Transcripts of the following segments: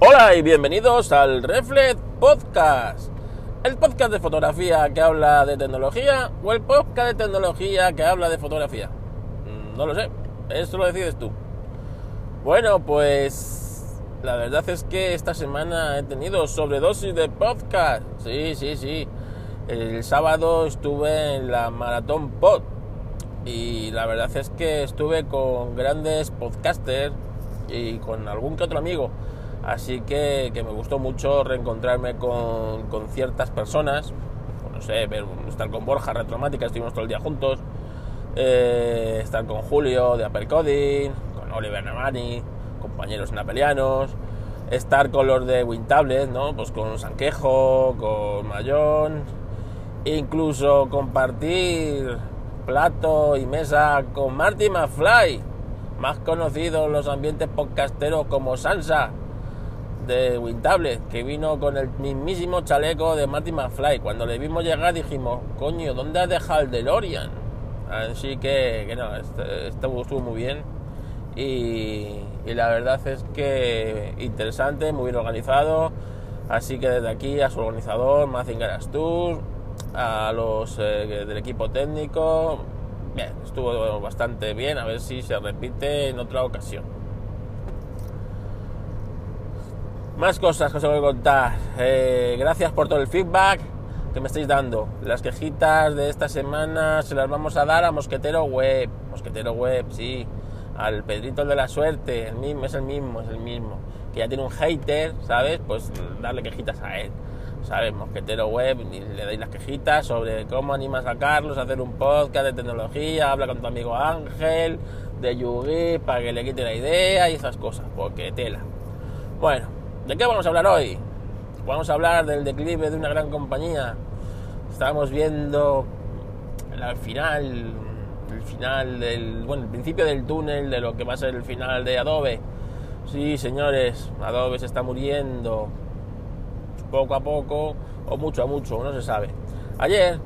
Hola y bienvenidos al Reflex Podcast, el podcast de fotografía que habla de tecnología o el podcast de tecnología que habla de fotografía. Mm, No lo sé, eso lo decides tú. Bueno, pues la verdad es que esta semana he tenido sobredosis de podcast. Sí, sí, sí. El sábado estuve en la Maratón Pod y la verdad es que estuve con grandes podcasters y con algún que otro amigo. Así que, que me gustó mucho reencontrarme con, con ciertas personas. Pues no sé, estar con Borja Retromática, estuvimos todo el día juntos. Eh, estar con Julio de Apercoding, con Oliver Namani, compañeros napelianos. Estar con los de WinTablet, ¿no? Pues con Sanquejo, con Mayón. Incluso compartir plato y mesa con Marty McFly, más conocido en los ambientes podcasteros como Sansa de Wintable, que vino con el mismísimo chaleco de Marty McFly. Cuando le vimos llegar dijimos, coño, ¿dónde has dejado el DeLorean? Así que, que no, este, estuvo, estuvo muy bien. Y, la verdad es que interesante, muy bien organizado. Así que desde aquí a su organizador, Mazinger Astur, a los eh, del equipo técnico, bien, estuvo bastante bien. A ver si se repite en otra ocasión. Más cosas que os voy a contar. Eh, gracias por todo el feedback que me estáis dando. Las quejitas de esta semana se las vamos a dar a Mosquetero Web. Mosquetero Web, sí. Al Pedrito de la Suerte, el mismo, es el mismo, es el mismo. Que ya tiene un hater, ¿sabes? Pues darle quejitas a él. ¿Sabes? Mosquetero Web, y le dais las quejitas sobre cómo animas a Carlos a hacer un podcast de tecnología, habla con tu amigo Ángel, de Yugi, para que le quite la idea y esas cosas, porque tela. Bueno, ¿De qué vamos a hablar hoy? Vamos a hablar del declive de una gran compañía. Estamos viendo al final, el final del, bueno, el principio del túnel de lo que va a ser el final de Adobe. Sí, señores, Adobe se está muriendo poco a poco o mucho a mucho, no se sabe. Ayer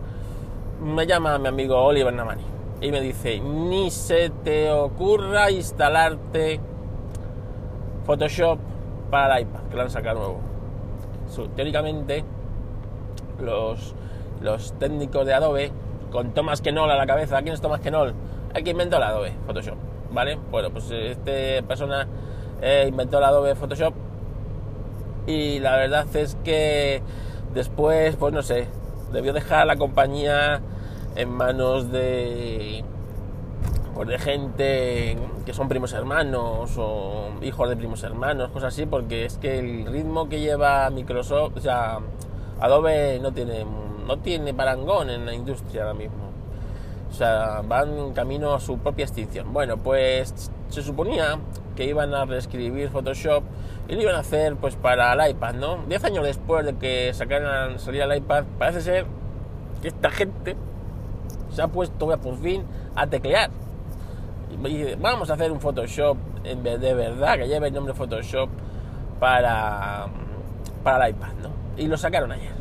me llama mi amigo Oliver Namani y me dice, ni se te ocurra instalarte Photoshop para el iPad, que lo han sacado nuevo. Teóricamente, los, los técnicos de Adobe, con Thomas Knoll a la cabeza, ¿quién es Thomas Knoll? El que inventó el Adobe Photoshop, ¿vale? Bueno, pues esta persona eh, inventó el Adobe Photoshop y la verdad es que después, pues no sé, debió dejar la compañía en manos de pues de gente que son primos hermanos o hijos de primos hermanos, cosas así, porque es que el ritmo que lleva Microsoft, o sea, Adobe no tiene, no tiene parangón en la industria ahora mismo. O sea, van camino a su propia extinción. Bueno, pues se suponía que iban a reescribir Photoshop y lo iban a hacer pues para el iPad, ¿no? Diez años después de que sacaran, saliera el iPad, parece ser que esta gente se ha puesto por fin a teclear vamos a hacer un Photoshop de verdad que lleve el nombre Photoshop para, para el iPad, ¿no? Y lo sacaron ayer.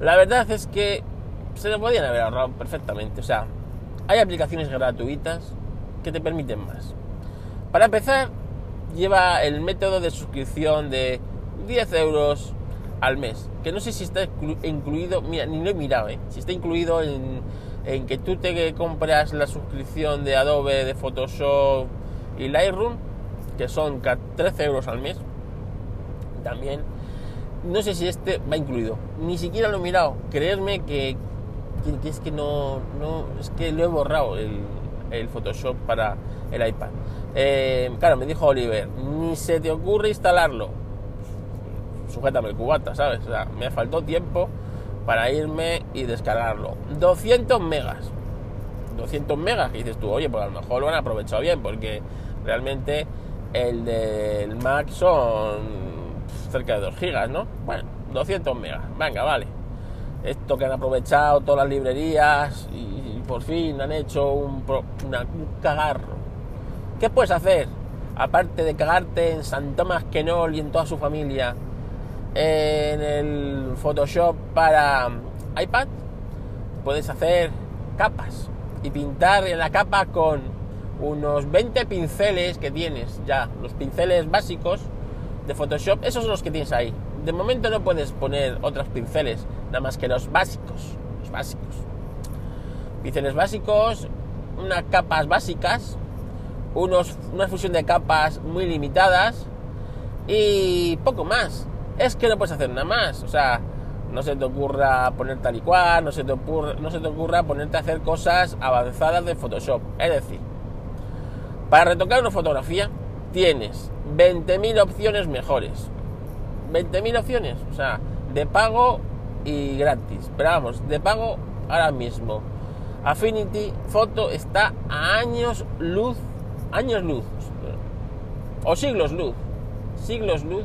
La verdad es que se lo podían haber ahorrado perfectamente. O sea, hay aplicaciones gratuitas que te permiten más. Para empezar, lleva el método de suscripción de 10 euros al mes. Que no sé si está incluido, mira, ni lo he mirado, ¿eh? Si está incluido en en que tú te compras la suscripción de Adobe, de Photoshop y Lightroom, que son 13 euros al mes, también. No sé si este va incluido. Ni siquiera lo he mirado. Creerme que, es que no, no, Es que lo he borrado el, el Photoshop para el iPad. Eh, claro, me dijo Oliver, ni se te ocurre instalarlo. Sujétame el cubata, ¿sabes? O sea, me faltó tiempo para irme y descargarlo. 200 megas. 200 megas, que dices tú, oye, pues a lo mejor lo han aprovechado bien, porque realmente el del Mac son cerca de 2 gigas, ¿no? Bueno, 200 megas, venga, vale. Esto que han aprovechado todas las librerías y, por fin han hecho un, un cagarro. ¿Qué puedes hacer? Aparte de cagarte en San Tomás Quenol y en toda su familia, en el Photoshop para iPad puedes hacer capas y pintar en la capa con unos 20 pinceles que tienes ya, los pinceles básicos, de Photoshop, esos son los que tienes ahí. De momento no puedes poner otros pinceles, nada más que los básicos. Los básicos. Pinceles básicos, unas capas básicas, unos, una fusión de capas muy limitadas y poco más. Es que no puedes hacer nada más. O sea, no se te ocurra poner tal y cual, no se te no se te ocurra ponerte a hacer cosas avanzadas de Photoshop. Es decir, para retocar una fotografía tienes 20.000 opciones mejores. 20.000 opciones, o sea, de pago y gratis. Pero vamos, de pago ahora mismo. Affinity Photo está a años luz, años luz, o siglos luz, siglos luz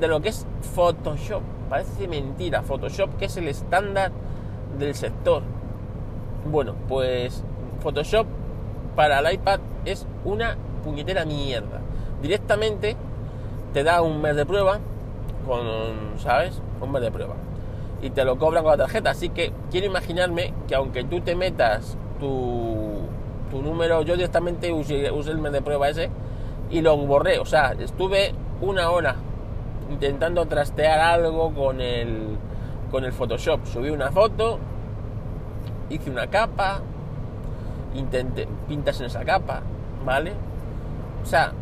de lo que es Photoshop. Parece mentira, Photoshop que es el estándar del sector. Bueno, pues Photoshop para el iPad es una puñetera mierda. Directamente te da un mes de prueba con, ¿sabes? Un mes de prueba. Y te lo cobran con la tarjeta. Así que quiero imaginarme que aunque tú te metas tu, tu número, yo directamente usé, el mes de prueba ese y lo borré. O sea, estuve una hora intentando trastear algo con el, con el Photoshop. Subí una foto, hice una capa, intenté pintas en esa capa, ¿vale? O sea,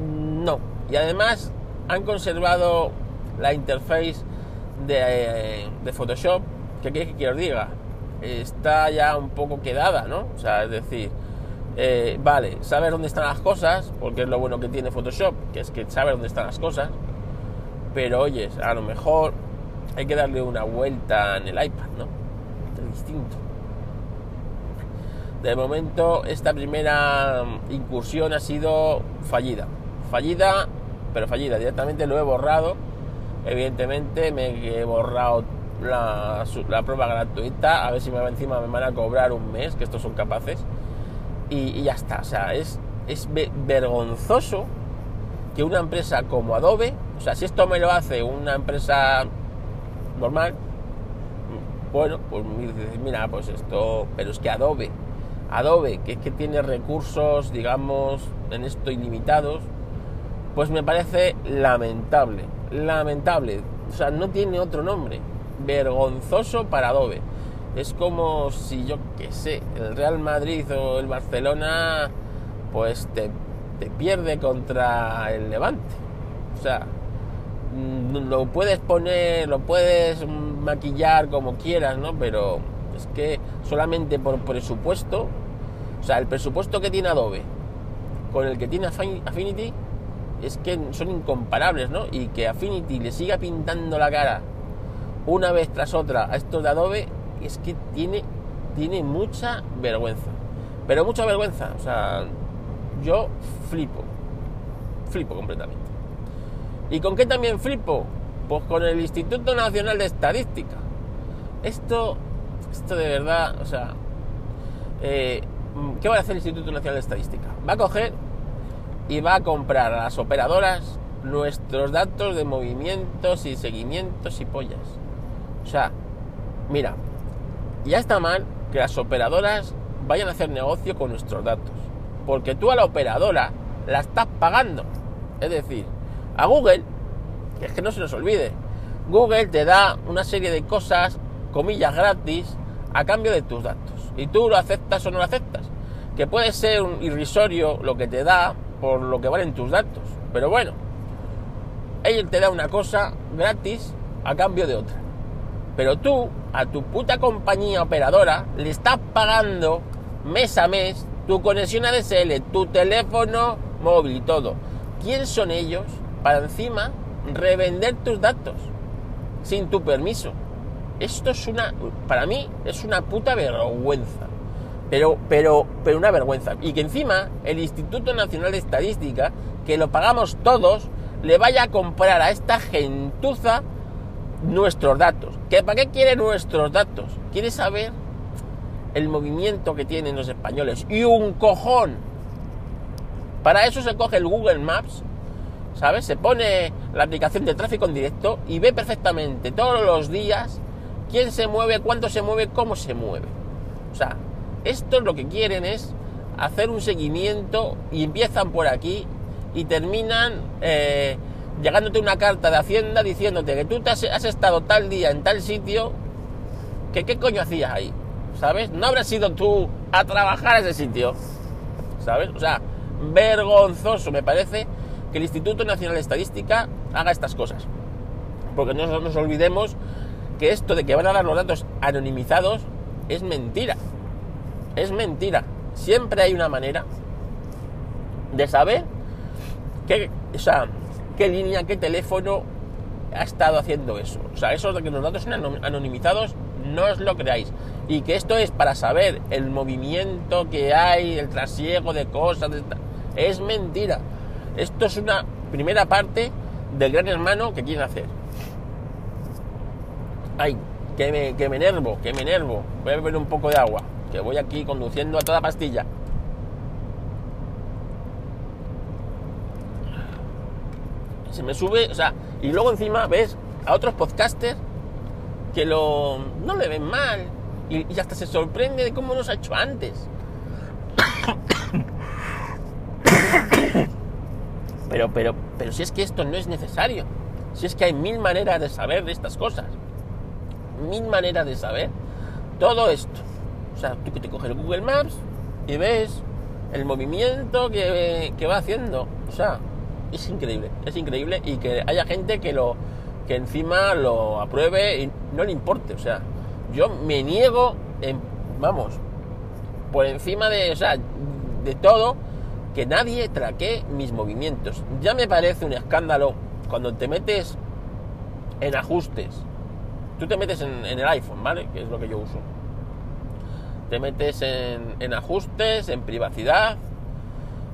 no. Y además han conservado la interface de, de Photoshop, que queréis que os diga, está ya un poco quedada, ¿no? O sea, es decir, eh, vale, saber dónde están las cosas, porque es lo bueno que tiene Photoshop, que es que sabe dónde están las cosas, pero oyes, a lo mejor hay que darle una vuelta en el iPad, ¿no? Es distinto. De momento, esta primera incursión ha sido fallida. Fallida, pero fallida. Directamente lo he borrado. Evidentemente, me he borrado la, prueba gratuita. A ver si me encima me van a cobrar un mes, que estos son capaces. Y, ya está. O sea, es, es vergonzoso que una empresa como Adobe, o sea, si esto me lo hace una empresa normal, bueno, pues mira, pues esto, pero es que Adobe Adobe, que es que tiene recursos, digamos, en esto ilimitados, pues me parece lamentable, lamentable. O sea, no tiene otro nombre. Vergonzoso para Adobe. Es como si yo que sé, el Real Madrid o el Barcelona, pues te, te pierde contra el Levante. O sea, mm, lo puedes poner, lo puedes maquillar como quieras, ¿no? Pero es que solamente por presupuesto o sea, el presupuesto que tiene Adobe con el que tiene Affinity es que son incomparables, ¿no? Y que Affinity le siga pintando la cara una vez tras otra a estos de Adobe es que tiene, tiene mucha vergüenza. Pero mucha vergüenza. O sea, yo flipo. Flipo completamente. ¿Y con qué también flipo? Pues con el Instituto Nacional de Estadística. Esto, esto de verdad, o sea, eh, ¿qué va a hacer el Instituto Nacional de Estadística? Va a coger y va a comprar a las operadoras nuestros datos de movimientos y seguimientos y pollas. O sea, mira, ya está mal que las operadoras vayan a hacer negocio con nuestros datos. Porque tú a la operadora la estás pagando. Es decir, a Google, que es que no se nos olvide, Google te da una serie de cosas, comillas gratis, a cambio de tus datos. Y tú lo aceptas o no lo aceptas. Que puede ser un irrisorio lo que te da por lo que valen tus datos. Pero bueno, él te da una cosa gratis a cambio de otra. Pero tú, a tu puta compañía operadora, le estás pagando mes a mes tu conexión ADSL, tu teléfono móvil y todo. ¿Quién son ellos para encima revender tus datos sin tu permiso? Esto es una, para mí, es una puta vergüenza. Pero, pero, pero una vergüenza. Y que encima el Instituto Nacional de Estadística, que lo pagamos todos, le vaya a comprar a esta gentuza nuestros datos. ¿Que ¿Para qué quiere nuestros datos? Quiere saber el movimiento que tienen los españoles. Y un cojón. Para eso se coge el Google Maps, ¿sabes? Se pone la aplicación de tráfico en directo y ve perfectamente todos los días quién se mueve, cuánto se mueve, cómo se mueve. O sea, esto lo que quieren es hacer un seguimiento y empiezan por aquí y terminan eh, llegándote una carta de Hacienda diciéndote que tú te has, estado tal día en tal sitio, que qué coño hacías ahí, ¿sabes? No habrás ido tú a trabajar a ese sitio, ¿sabes? O sea, vergonzoso me parece que el Instituto Nacional de Estadística haga estas cosas. Porque no nos olvidemos que esto de que van a dar los datos anonimizados es mentira. Es mentira. Siempre hay una manera de saber qué, o sea, qué línea, qué teléfono ha estado haciendo eso. O sea, eso de que los datos son anonimizados, no os lo creáis. Y que esto es para saber el movimiento que hay, el trasiego de cosas, es mentira. Esto es una primera parte del gran hermano que quieren hacer. Ay, que me, que me enervo, que me enervo. Voy a beber un poco de agua, que voy aquí conduciendo a toda pastilla. Se me sube, o sea, y luego encima ves a otros podcasters que lo, no le ven mal y, hasta se sorprende de cómo nos ha hecho antes. Pero, pero, pero si es que esto no es necesario. Si es que hay mil maneras de saber de estas cosas. Mil maneras de saber todo esto. O sea, tú que te coges el Google Maps y ves el movimiento que, que va haciendo. O sea, es increíble, es increíble. Y que haya gente que lo que encima lo apruebe y no le importe. O sea, yo me niego, en, vamos, por encima de, o sea, de todo que nadie traque mis movimientos. Ya me parece un escándalo cuando te metes en ajustes. Tú te metes en, el iPhone, ¿vale? Que es lo que yo uso. Te metes en, ajustes, en privacidad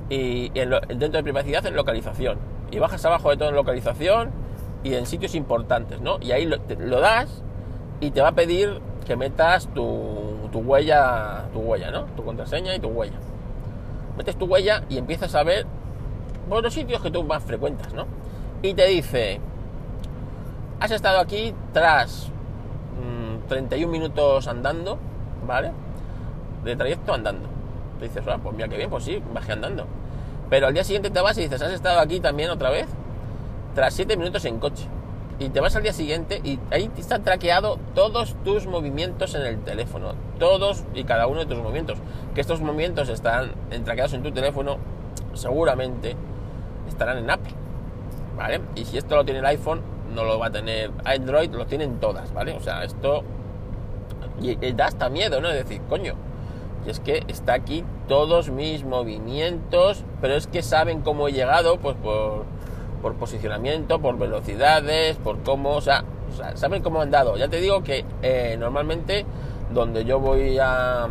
y, dentro de privacidad en localización. Y bajas abajo de todo en localización y en sitios importantes, ¿no? Y ahí lo, lo das y te va a pedir que metas tu, tu huella, tu huella, ¿no? Tu contraseña y tu huella metes tu huella y empiezas a ver por los sitios que tú más frecuentas, ¿no? Y te dice, has estado aquí tras 31 mm, minutos andando, ¿vale? De trayecto andando. Te dices, ah, pues mira qué bien, pues sí, bajé andando. Pero al día siguiente te vas y dices, has estado aquí también otra vez, tras 7 minutos en coche y te vas al día siguiente y ahí están traqueado todos tus movimientos en el teléfono, todos y cada uno de tus movimientos. Que estos movimientos están traqueados en tu teléfono, seguramente estarán en Apple, ¿vale? Y si esto lo tiene el iPhone, no lo va a tener Android, lo tienen todas, ¿vale? O sea, esto y, da hasta miedo, ¿no? Es decir, coño, y es que está aquí todos mis movimientos, pero es que saben cómo he llegado, pues por por posicionamiento, por velocidades, por cómo, o sea, saben cómo han dado. Ya te digo que eh, normalmente donde yo voy a,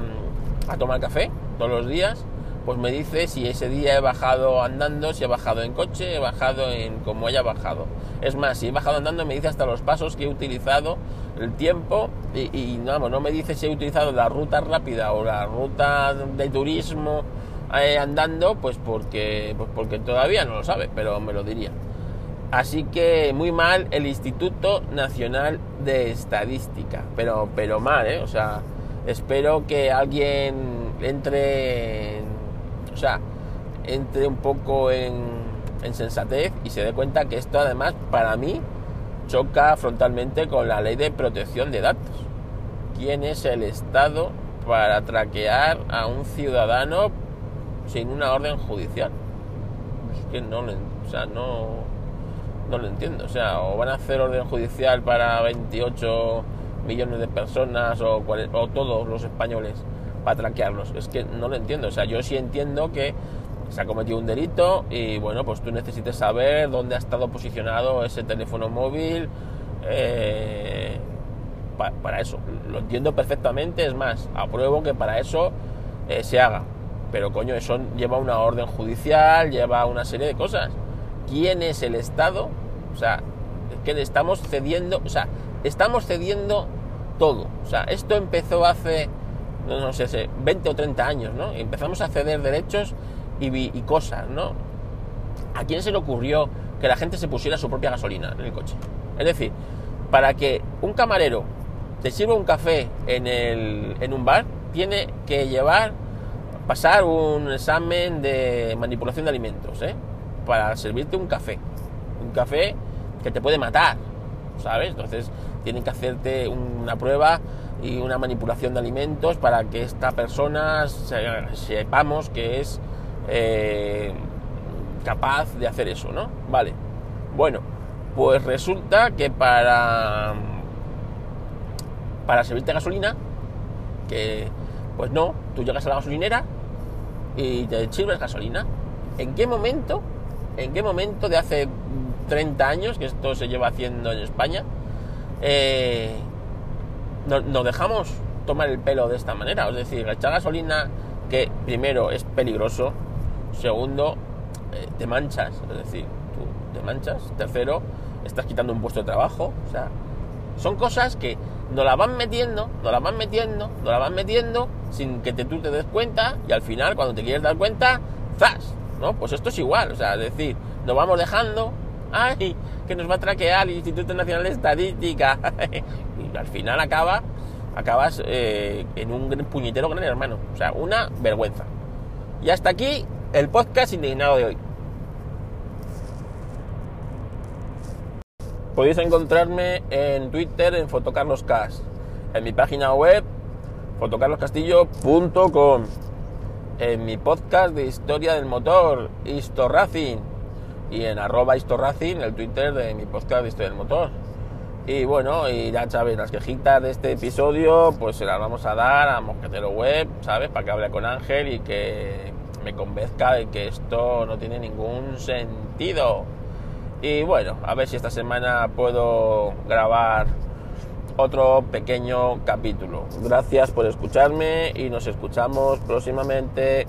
tomar café todos los días, pues me dice si ese día he bajado andando, si he bajado en coche, he bajado en como haya bajado. Es más, si he bajado andando me dice hasta los pasos que he utilizado, el tiempo y, no me dice si he utilizado la ruta rápida o la ruta de turismo eh, andando, pues porque, pues porque todavía no lo sabe, pero me lo diría. Así que muy mal el Instituto Nacional de Estadística, pero, pero mal, ¿eh? O sea, espero que alguien entre, o sea, entre un poco en, en sensatez y se dé cuenta que esto además para mí choca frontalmente con la ley de protección de datos. ¿Quién es el Estado para traquear a un ciudadano sin una orden judicial. Es que no o sea, no, no lo entiendo. O sea, o van a hacer orden judicial para 28 millones de personas o, o todos los españoles para traquearlos. Es que no lo entiendo. O sea, yo sí entiendo que se ha cometido un delito y bueno, pues tú necesites saber dónde ha estado posicionado ese teléfono móvil. Eh, para eso, lo entiendo perfectamente, es más, apruebo que para eso eh, se haga, pero coño, eso lleva una orden judicial, lleva una serie de cosas. ¿Quién es el Estado? O sea, es que le estamos cediendo, o sea, estamos cediendo todo. O sea, esto empezó hace, no, sé, 20 o 30 años, ¿no? Empezamos a ceder derechos y, y cosas, ¿no? ¿A quién se le ocurrió que la gente se pusiera su propia gasolina en el coche? Es decir, para que un camarero te sirva un café en, el, en un bar, tiene que llevar pasar un examen de manipulación de alimentos, ¿eh? para servirte un café. Un café que te puede matar, ¿sabes? Entonces tienen que hacerte una prueba y una manipulación de alimentos para que esta persona sepamos que es eh, capaz de hacer eso, ¿no? Vale. Bueno, pues resulta que para para servirte gasolina, que pues no, tú llegas a la gasolinera y te sirves gasolina. ¿En qué momento? ¿En qué momento de hace 30 años que esto se lleva haciendo en España? Eh, nos, dejamos tomar el pelo de esta manera. Es decir, echar gasolina que primero es peligroso, segundo, eh, te manchas, es decir, tú te manchas, tercero, estás quitando un puesto de trabajo. O sea, son cosas que nos la van metiendo, nos la van metiendo, nos la van metiendo sin que tú te des cuenta y al final cuando te quieres dar cuenta, ¡zas! ¿No? Pues esto es igual, o sea, es decir, nos vamos dejando, ¡ay! Que nos va a traquear el Instituto Nacional de Estadística. y al final acaba, acabas eh, en un puñetero gran hermano. O sea, una vergüenza. Y hasta aquí el podcast indignado de hoy. Podéis encontrarme en Twitter en Fotocarloscas, en mi página web fotocarloscastillo.com, en mi podcast de historia del motor, Historracing, y en arroba Historracing, el Twitter de mi podcast de historia del motor. Y bueno, y ya sabes, las quejitas de este episodio, pues se las vamos a dar a Mosquetero Web, ¿sabes? Para que hable con Ángel y que me convenzca de que esto no tiene ningún sentido. Y bueno, a ver si esta semana puedo grabar otro pequeño capítulo. Gracias por escucharme y nos escuchamos próximamente.